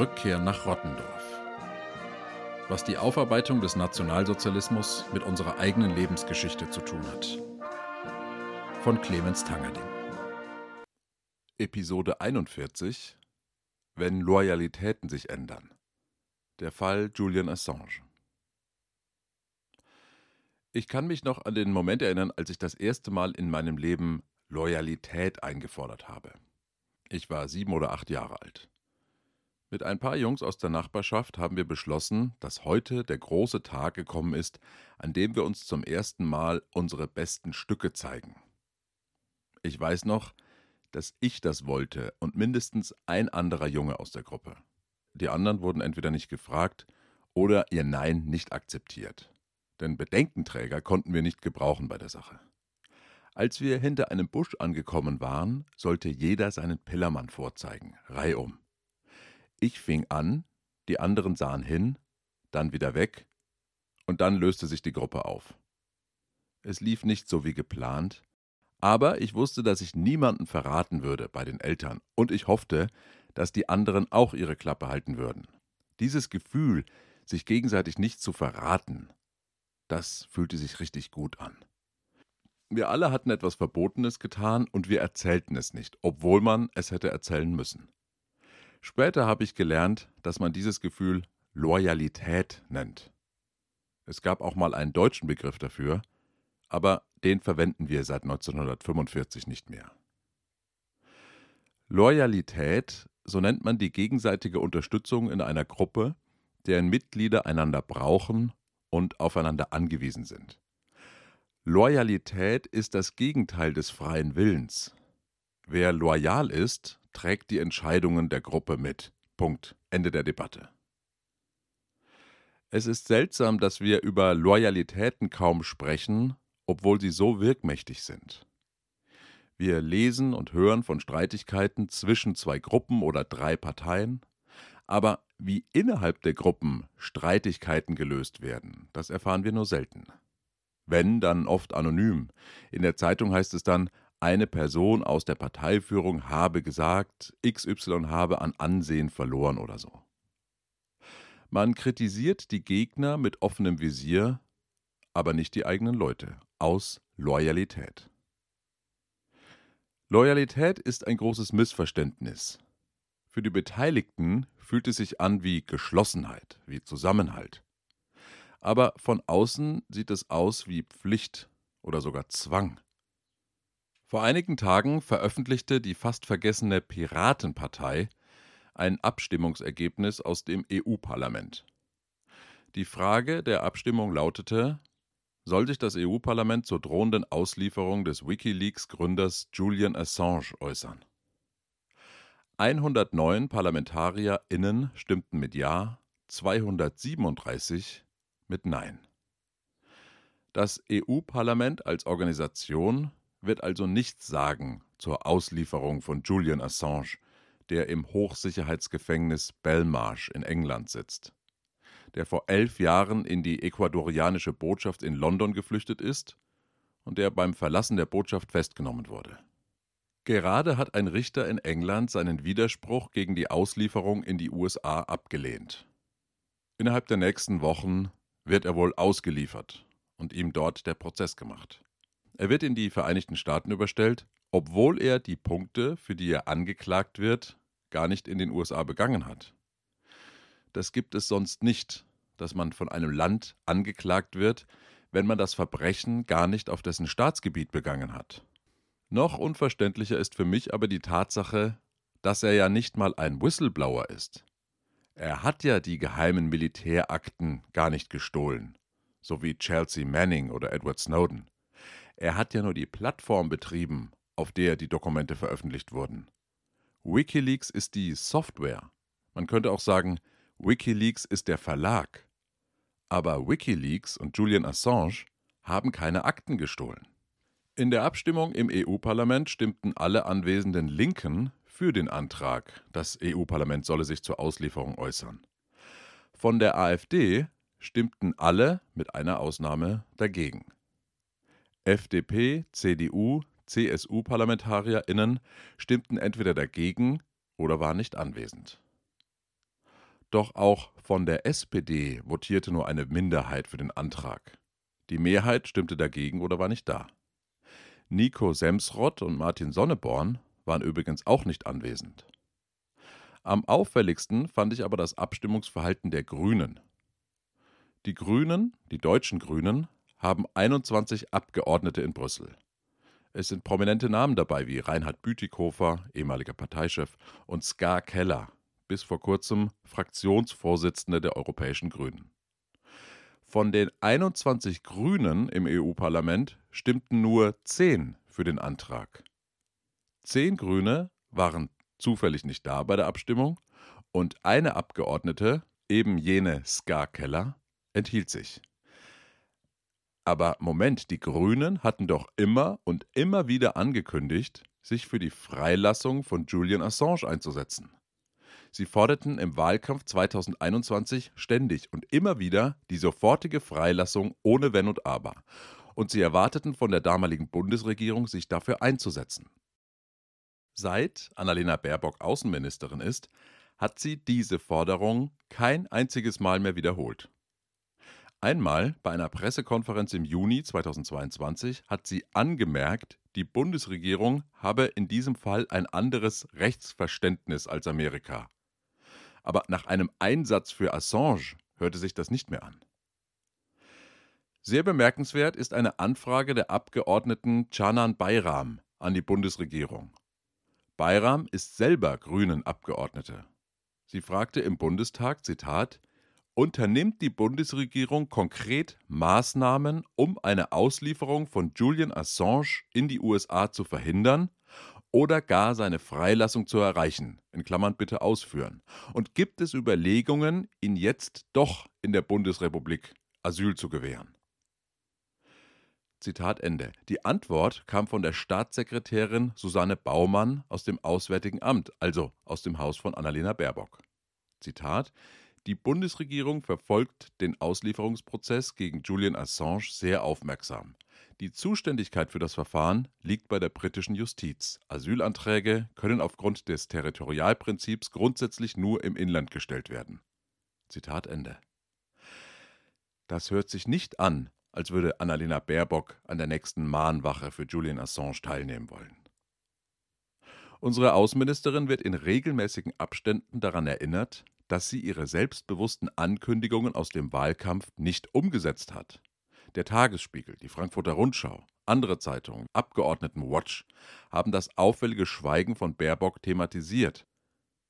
Rückkehr nach Rottendorf. Was die Aufarbeitung des Nationalsozialismus mit unserer eigenen Lebensgeschichte zu tun hat. Von Clemens Tangerding. Episode 41 Wenn Loyalitäten sich ändern. Der Fall Julian Assange. Ich kann mich noch an den Moment erinnern, als ich das erste Mal in meinem Leben Loyalität eingefordert habe. Ich war sieben oder acht Jahre alt. Mit ein paar Jungs aus der Nachbarschaft haben wir beschlossen, dass heute der große Tag gekommen ist, an dem wir uns zum ersten Mal unsere besten Stücke zeigen. Ich weiß noch, dass ich das wollte und mindestens ein anderer Junge aus der Gruppe. Die anderen wurden entweder nicht gefragt oder ihr Nein nicht akzeptiert. Denn Bedenkenträger konnten wir nicht gebrauchen bei der Sache. Als wir hinter einem Busch angekommen waren, sollte jeder seinen Pillermann vorzeigen, reihum. Ich fing an, die anderen sahen hin, dann wieder weg, und dann löste sich die Gruppe auf. Es lief nicht so wie geplant, aber ich wusste, dass ich niemanden verraten würde bei den Eltern, und ich hoffte, dass die anderen auch ihre Klappe halten würden. Dieses Gefühl, sich gegenseitig nicht zu verraten, das fühlte sich richtig gut an. Wir alle hatten etwas Verbotenes getan und wir erzählten es nicht, obwohl man es hätte erzählen müssen. Später habe ich gelernt, dass man dieses Gefühl Loyalität nennt. Es gab auch mal einen deutschen Begriff dafür, aber den verwenden wir seit 1945 nicht mehr. Loyalität, so nennt man die gegenseitige Unterstützung in einer Gruppe, deren Mitglieder einander brauchen und aufeinander angewiesen sind. Loyalität ist das Gegenteil des freien Willens. Wer loyal ist, trägt die Entscheidungen der Gruppe mit. Punkt. Ende der Debatte. Es ist seltsam, dass wir über Loyalitäten kaum sprechen, obwohl sie so wirkmächtig sind. Wir lesen und hören von Streitigkeiten zwischen zwei Gruppen oder drei Parteien, aber wie innerhalb der Gruppen Streitigkeiten gelöst werden, das erfahren wir nur selten. Wenn, dann oft anonym. In der Zeitung heißt es dann, eine Person aus der Parteiführung habe gesagt, XY habe an Ansehen verloren oder so. Man kritisiert die Gegner mit offenem Visier, aber nicht die eigenen Leute, aus Loyalität. Loyalität ist ein großes Missverständnis. Für die Beteiligten fühlt es sich an wie Geschlossenheit, wie Zusammenhalt. Aber von außen sieht es aus wie Pflicht oder sogar Zwang. Vor einigen Tagen veröffentlichte die fast vergessene Piratenpartei ein Abstimmungsergebnis aus dem EU-Parlament. Die Frage der Abstimmung lautete: Soll sich das EU-Parlament zur drohenden Auslieferung des Wikileaks-Gründers Julian Assange äußern? 109 ParlamentarierInnen stimmten mit Ja, 237 mit Nein. Das EU-Parlament als Organisation wird also nichts sagen zur Auslieferung von Julian Assange, der im Hochsicherheitsgefängnis Belmarsh in England sitzt, der vor elf Jahren in die ecuadorianische Botschaft in London geflüchtet ist und der beim Verlassen der Botschaft festgenommen wurde. Gerade hat ein Richter in England seinen Widerspruch gegen die Auslieferung in die USA abgelehnt. Innerhalb der nächsten Wochen wird er wohl ausgeliefert und ihm dort der Prozess gemacht. Er wird in die Vereinigten Staaten überstellt, obwohl er die Punkte, für die er angeklagt wird, gar nicht in den USA begangen hat. Das gibt es sonst nicht, dass man von einem Land angeklagt wird, wenn man das Verbrechen gar nicht auf dessen Staatsgebiet begangen hat. Noch unverständlicher ist für mich aber die Tatsache, dass er ja nicht mal ein Whistleblower ist. Er hat ja die geheimen Militärakten gar nicht gestohlen, so wie Chelsea Manning oder Edward Snowden. Er hat ja nur die Plattform betrieben, auf der die Dokumente veröffentlicht wurden. Wikileaks ist die Software. Man könnte auch sagen, Wikileaks ist der Verlag. Aber Wikileaks und Julian Assange haben keine Akten gestohlen. In der Abstimmung im EU-Parlament stimmten alle anwesenden Linken für den Antrag, das EU-Parlament solle sich zur Auslieferung äußern. Von der AfD stimmten alle mit einer Ausnahme dagegen. FDP, CDU, CSU-ParlamentarierInnen stimmten entweder dagegen oder waren nicht anwesend. Doch auch von der SPD votierte nur eine Minderheit für den Antrag. Die Mehrheit stimmte dagegen oder war nicht da. Nico Semsrott und Martin Sonneborn waren übrigens auch nicht anwesend. Am auffälligsten fand ich aber das Abstimmungsverhalten der Grünen. Die Grünen, die deutschen Grünen, haben 21 Abgeordnete in Brüssel. Es sind prominente Namen dabei wie Reinhard Bütikofer, ehemaliger Parteichef, und Ska Keller, bis vor kurzem Fraktionsvorsitzende der Europäischen Grünen. Von den 21 Grünen im EU-Parlament stimmten nur 10 für den Antrag. Zehn Grüne waren zufällig nicht da bei der Abstimmung und eine Abgeordnete, eben jene Ska Keller, enthielt sich. Aber Moment, die Grünen hatten doch immer und immer wieder angekündigt, sich für die Freilassung von Julian Assange einzusetzen. Sie forderten im Wahlkampf 2021 ständig und immer wieder die sofortige Freilassung ohne Wenn und Aber. Und sie erwarteten von der damaligen Bundesregierung, sich dafür einzusetzen. Seit Annalena Baerbock Außenministerin ist, hat sie diese Forderung kein einziges Mal mehr wiederholt. Einmal bei einer Pressekonferenz im Juni 2022 hat sie angemerkt, die Bundesregierung habe in diesem Fall ein anderes Rechtsverständnis als Amerika. Aber nach einem Einsatz für Assange hörte sich das nicht mehr an. Sehr bemerkenswert ist eine Anfrage der Abgeordneten Canan Bayram an die Bundesregierung. Bayram ist selber Grünen-Abgeordnete. Sie fragte im Bundestag, Zitat, Unternimmt die Bundesregierung konkret Maßnahmen, um eine Auslieferung von Julian Assange in die USA zu verhindern oder gar seine Freilassung zu erreichen? In Klammern bitte ausführen. Und gibt es Überlegungen, ihn jetzt doch in der Bundesrepublik Asyl zu gewähren? Zitat Ende. Die Antwort kam von der Staatssekretärin Susanne Baumann aus dem Auswärtigen Amt, also aus dem Haus von Annalena Baerbock. Zitat Die Bundesregierung verfolgt den Auslieferungsprozess gegen Julian Assange sehr aufmerksam. Die Zuständigkeit für das Verfahren liegt bei der britischen Justiz. Asylanträge können aufgrund des Territorialprinzips grundsätzlich nur im Inland gestellt werden. Zitat Ende. Das hört sich nicht an, als würde Annalena Baerbock an der nächsten Mahnwache für Julian Assange teilnehmen wollen. Unsere Außenministerin wird in regelmäßigen Abständen daran erinnert, dass sie ihre selbstbewussten Ankündigungen aus dem Wahlkampf nicht umgesetzt hat. Der Tagesspiegel, die Frankfurter Rundschau, andere Zeitungen, Abgeordnetenwatch haben das auffällige Schweigen von Baerbock thematisiert,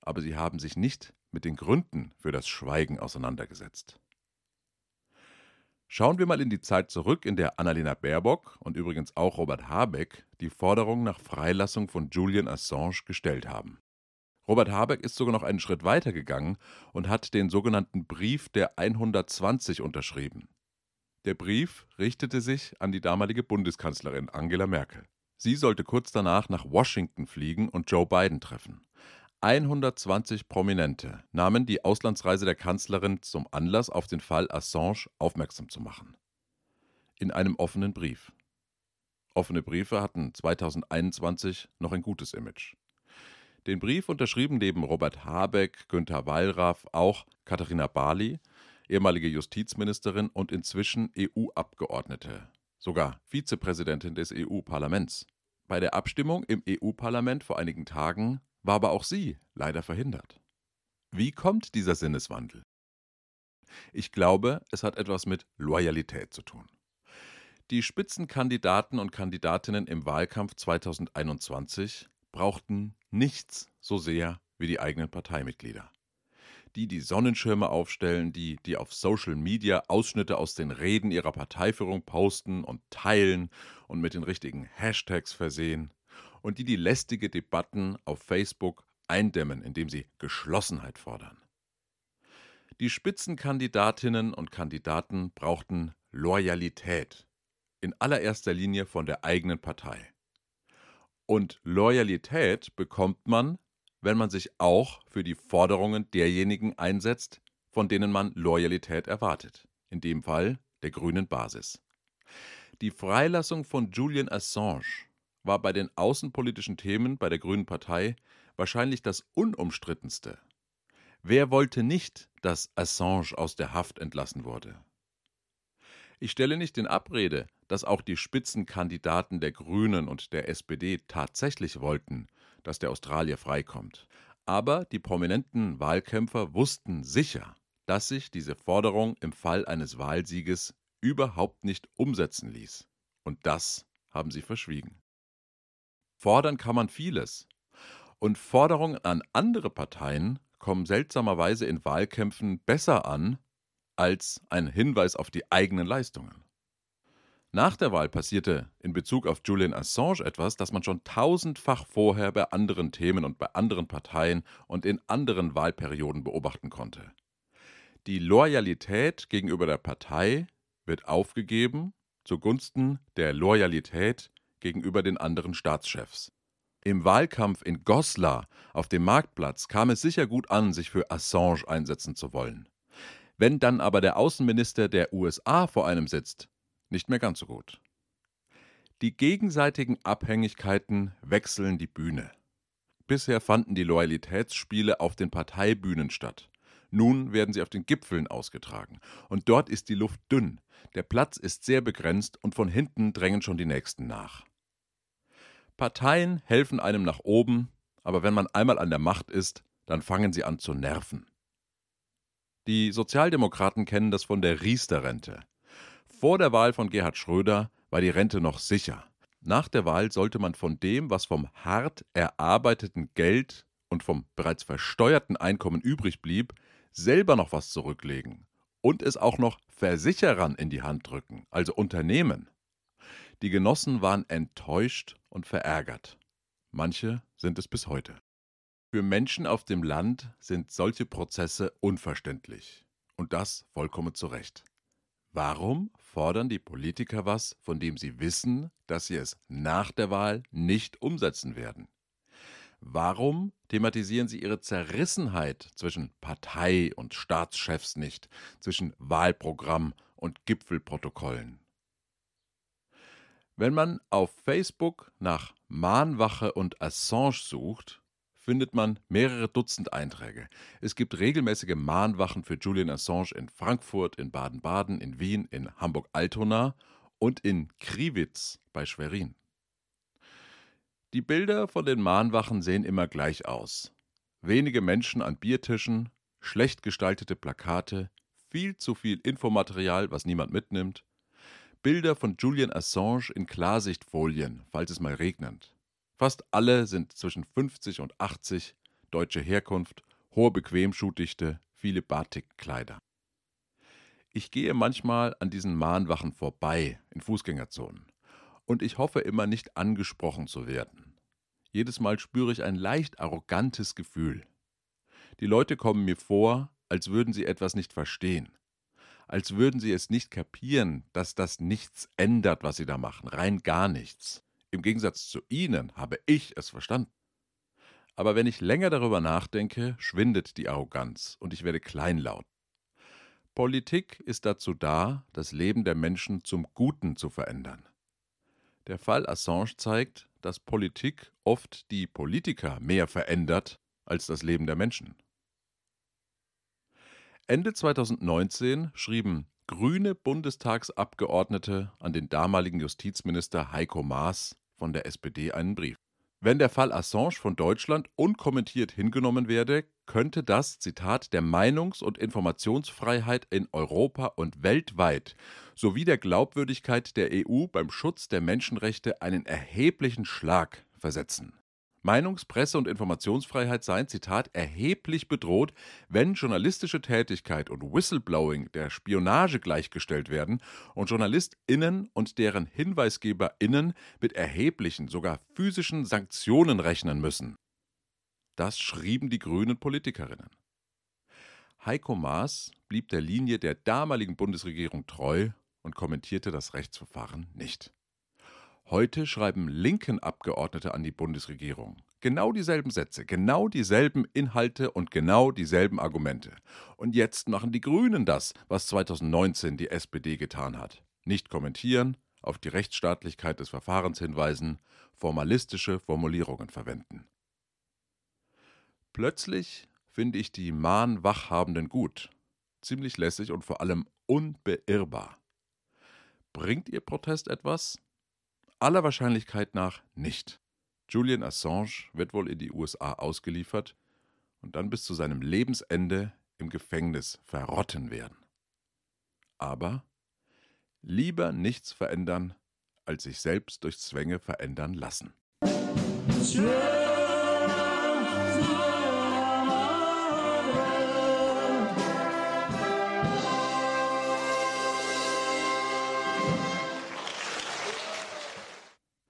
aber sie haben sich nicht mit den Gründen für das Schweigen auseinandergesetzt. Schauen wir mal in die Zeit zurück, in der Annalena Baerbock und übrigens auch Robert Habeck die Forderung nach Freilassung von Julian Assange gestellt haben. Robert Habeck ist sogar noch einen Schritt weiter gegangen und hat den sogenannten Brief der 120 unterschrieben. Der Brief richtete sich an die damalige Bundeskanzlerin Angela Merkel. Sie sollte kurz danach nach Washington fliegen und Joe Biden treffen. 120 Prominente nahmen die Auslandsreise der Kanzlerin zum Anlass, auf den Fall Assange aufmerksam zu machen. In einem offenen Brief. Offene Briefe hatten 2021 noch ein gutes Image. Den Brief unterschrieben neben Robert Habeck, Günther Wallraff auch Katharina Barley, ehemalige Justizministerin und inzwischen EU-Abgeordnete, sogar Vizepräsidentin des EU-Parlaments. Bei der Abstimmung im EU-Parlament vor einigen Tagen war aber auch sie leider verhindert. Wie kommt dieser Sinneswandel? Ich glaube, es hat etwas mit Loyalität zu tun. Die Spitzenkandidaten und Kandidatinnen im Wahlkampf 2021 brauchten nichts so sehr wie die eigenen Parteimitglieder. Die, die Sonnenschirme aufstellen, die, die auf Social Media Ausschnitte aus den Reden ihrer Parteiführung posten und teilen und mit den richtigen Hashtags versehen, und die die lästige Debatten auf Facebook eindämmen, indem sie Geschlossenheit fordern. Die Spitzenkandidatinnen und Kandidaten brauchten Loyalität, in allererster Linie von der eigenen Partei. Und Loyalität bekommt man, wenn man sich auch für die Forderungen derjenigen einsetzt, von denen man Loyalität erwartet, in dem Fall der grünen Basis. Die Freilassung von Julian Assange war bei den außenpolitischen Themen bei der Grünen Partei wahrscheinlich das unumstrittenste. Wer wollte nicht, dass Assange aus der Haft entlassen wurde? Ich stelle nicht in Abrede, dass auch die Spitzenkandidaten der Grünen und der SPD tatsächlich wollten, dass der Australier freikommt. Aber die prominenten Wahlkämpfer wussten sicher, dass sich diese Forderung im Fall eines Wahlsieges überhaupt nicht umsetzen ließ. Und das haben sie verschwiegen. Fordern kann man vieles. Und Forderungen an andere Parteien kommen seltsamerweise in Wahlkämpfen besser an als ein Hinweis auf die eigenen Leistungen. Nach der Wahl passierte in Bezug auf Julian Assange etwas, das man schon tausendfach vorher bei anderen Themen und bei anderen Parteien und in anderen Wahlperioden beobachten konnte. Die Loyalität gegenüber der Partei wird aufgegeben zugunsten der Loyalität gegenüber den anderen Staatschefs. Im Wahlkampf in Goslar auf dem Marktplatz kam es sicher gut an, sich für Assange einsetzen zu wollen. Wenn dann aber der Außenminister der USA vor einem sitzt, nicht mehr ganz so gut. Die gegenseitigen Abhängigkeiten wechseln die Bühne. Bisher fanden die Loyalitätsspiele auf den Parteibühnen statt. Nun werden sie auf den Gipfeln ausgetragen. Und dort ist die Luft dünn. Der Platz ist sehr begrenzt und von hinten drängen schon die Nächsten nach. Parteien helfen einem nach oben, aber wenn man einmal an der Macht ist, dann fangen sie an zu nerven. Die Sozialdemokraten kennen das von der Riester-Rente. Vor der Wahl von Gerhard Schröder war die Rente noch sicher. Nach der Wahl sollte man von dem, was vom hart erarbeiteten Geld und vom bereits versteuerten Einkommen übrig blieb, selber noch was zurücklegen und es auch noch Versicherern in die Hand drücken, also Unternehmen. Die Genossen waren enttäuscht und verärgert. Manche sind es bis heute. Für Menschen auf dem Land sind solche Prozesse unverständlich. Und das vollkommen zu Recht. Warum fordern die Politiker was, von dem sie wissen, dass sie es nach der Wahl nicht umsetzen werden? Warum thematisieren sie ihre Zerrissenheit zwischen Partei und Staatschefs nicht, zwischen Wahlprogramm und Gipfelprotokollen? Wenn man auf Facebook nach Mahnwache und Assange sucht, findet man mehrere Dutzend Einträge. Es gibt regelmäßige Mahnwachen für Julian Assange in Frankfurt, in Baden-Baden, in Wien, in Hamburg-Altona und in Kriwitz bei Schwerin. Die Bilder von den Mahnwachen sehen immer gleich aus. Wenige Menschen an Biertischen, schlecht gestaltete Plakate, viel zu viel Infomaterial, was niemand mitnimmt, Bilder von Julian Assange in Klarsichtfolien, falls es mal regnet. Fast alle sind zwischen 50 und 80, deutsche Herkunft, hohe Bequemschuhdichte, viele Batikkleider. Ich gehe manchmal an diesen Mahnwachen vorbei in Fußgängerzonen und ich hoffe immer nicht angesprochen zu werden. Jedes Mal spüre ich ein leicht arrogantes Gefühl. Die Leute kommen mir vor, als würden sie etwas nicht verstehen, als würden sie es nicht kapieren, dass das nichts ändert, was sie da machen, rein gar nichts. Im Gegensatz zu Ihnen habe ich es verstanden. Aber wenn ich länger darüber nachdenke, schwindet die Arroganz und ich werde kleinlaut. Politik ist dazu da, das Leben der Menschen zum Guten zu verändern. Der Fall Assange zeigt, dass Politik oft die Politiker mehr verändert als das Leben der Menschen. Ende 2019 schrieben grüne Bundestagsabgeordnete an den damaligen Justizminister Heiko Maas von der SPD einen Brief. Wenn der Fall Assange von Deutschland unkommentiert hingenommen werde, könnte das, Zitat, der Meinungs- und Informationsfreiheit in Europa und weltweit sowie der Glaubwürdigkeit der EU beim Schutz der Menschenrechte einen erheblichen Schlag versetzen. Meinungs-, Presse- und Informationsfreiheit seien, Zitat, erheblich bedroht, wenn journalistische Tätigkeit und Whistleblowing der Spionage gleichgestellt werden und JournalistInnen und deren HinweisgeberInnen mit erheblichen, sogar physischen Sanktionen rechnen müssen. Das schrieben die grünen Politikerinnen. Heiko Maas blieb der Linie der damaligen Bundesregierung treu und kommentierte das Rechtsverfahren nicht. Heute schreiben linken Abgeordnete an die Bundesregierung. Genau dieselben Sätze, genau dieselben Inhalte und genau dieselben Argumente. Und jetzt machen die Grünen das, was 2019 die SPD getan hat. Nicht kommentieren, auf die Rechtsstaatlichkeit des Verfahrens hinweisen, formalistische Formulierungen verwenden. Plötzlich finde ich die Mahn-Wachhabenden gut, ziemlich lässig und vor allem unbeirrbar. Bringt ihr Protest etwas? Aller Wahrscheinlichkeit nach nicht. Julian Assange wird wohl in die USA ausgeliefert und dann bis zu seinem Lebensende im Gefängnis verrotten werden. Aber lieber nichts verändern, als sich selbst durch Zwänge verändern lassen. Schön.